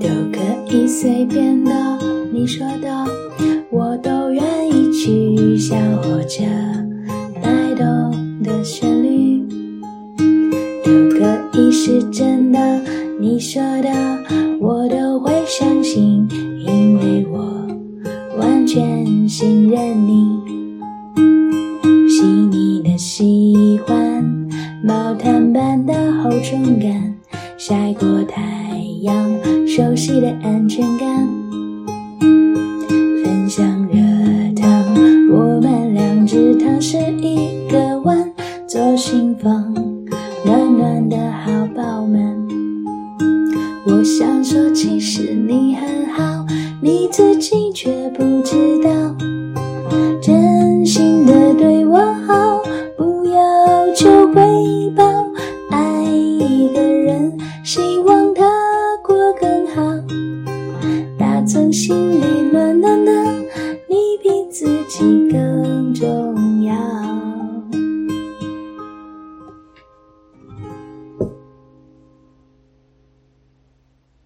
都可以随便的，你说的我都愿意去想，或者带动的旋律都可以是真的，你说的我都会相信，因为我完全信任你，细腻的喜欢，毛毯般的。重感，晒过太阳，熟悉的安全感。分享热汤，我们两只汤匙一个碗，左心房，暖暖的好饱满。我想说，其实你很好，你自己却不知道。真心的对我好，不要求回报。